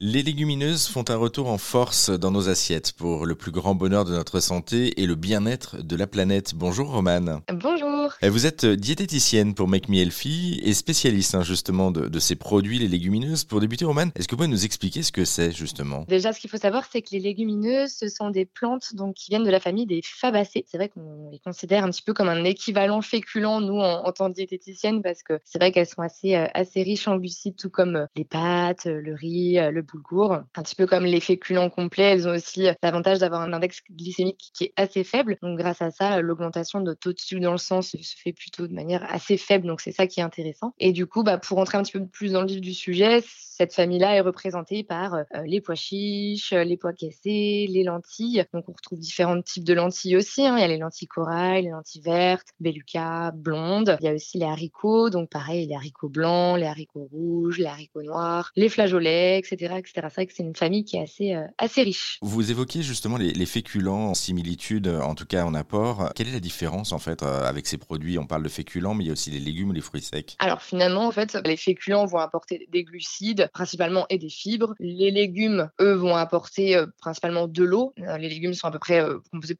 Les légumineuses font un retour en force dans nos assiettes pour le plus grand bonheur de notre santé et le bien-être de la planète. Bonjour Romane. Bonjour. Eh, vous êtes diététicienne pour Make Me Healthy et spécialiste hein, justement de, ces produits, les légumineuses. Pour débuter Romane, est-ce que vous pouvez nous expliquer ce que c'est justement? Déjà, ce qu'il faut savoir, c'est que les légumineuses, ce sont des plantes donc, qui viennent de la famille des fabacées. C'est vrai qu'on les considère un petit peu comme un équivalent féculent, nous, en, tant que diététicienne, parce que c'est vrai qu'elles sont assez, euh, assez riches en glucides, tout comme euh, les pâtes, le riz, le boulgour. Un petit peu comme les féculents complets, elles ont aussi euh, l'avantage d'avoir un index glycémique qui est assez faible. Donc grâce à ça, l'augmentation de taux de sucre dans le sang se fait plutôt de manière assez faible. Donc c'est ça qui est intéressant. Et du coup, bah, pour rentrer un petit peu plus dans le vif du sujet, cette famille-là est représentée par euh, les pois chiches, les pois cassés, les lentilles. Donc on retrouve différents types de lentilles aussi. Hein. Il y a les lentilles corail, les lentilles vertes, beluca, blondes. Il y a aussi les haricots. Donc pareil, les haricots blancs, les haricots rouges, les haricots noirs, les flageolets, etc., etc vrai que c'est une famille qui est assez, euh, assez riche. Vous évoquiez justement les, féculents en similitude, en tout cas en apport. Quelle est la différence en fait euh, avec ces produits? On parle de féculents, mais il y a aussi les légumes ou les fruits secs. Alors finalement, en fait, les féculents vont apporter des glucides principalement et des fibres. Les légumes, eux, vont apporter euh, principalement de l'eau. les légumes sont à peu près,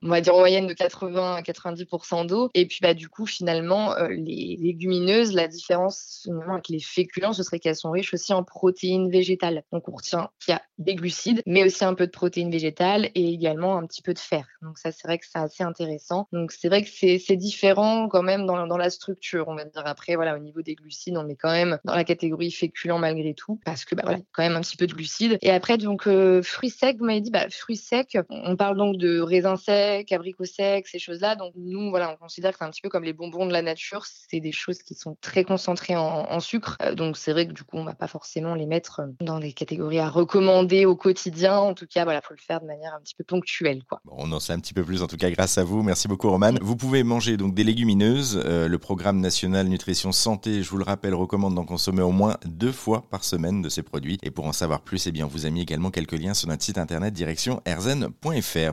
on va dire en moyenne de 80 à 90% d'eau. Et puis bah, du coup, finalement, les légumineuses, la différence finalement avec les féculents, ce serait qu'elles sont riches aussi en protéines végétales. Donc on retient il y a des glucides, mais aussi un peu de protéines végétales et également un petit peu de fer. Donc ça, c'est vrai que c'est assez intéressant. Donc c'est vrai que c'est différent quand même dans, la structure, on va dire. Après, voilà, au niveau des glucides, on est quand même dans la catégorie féculent malgré tout, parce que bah, voilà, quand même un petit peu de glucides. Et après, donc euh, fruits secs, vous m'avez dit, bah, fruits secs, on parle donc de raisins secs, abricots secs, ces choses-là. Donc nous, voilà, on considère que c'est un petit peu comme les bonbons de la nature. C'est des choses qui sont très concentrées en, sucre. Euh, donc c'est vrai que du coup, on va pas forcément les mettre dans des catégories à recommander commander au quotidien. En tout cas, voilà, faut le faire de manière un petit peu ponctuelle, quoi. on en sait un petit peu plus, en tout cas, grâce à vous. Merci beaucoup, Roman. Vous pouvez manger donc des légumineuses. Euh, le programme national nutrition santé, je vous le rappelle, recommande d'en consommer au moins deux fois par semaine de ces produits. Et pour en savoir plus, eh bien, on vous a mis également quelques liens sur notre site internet direction erzen.fr.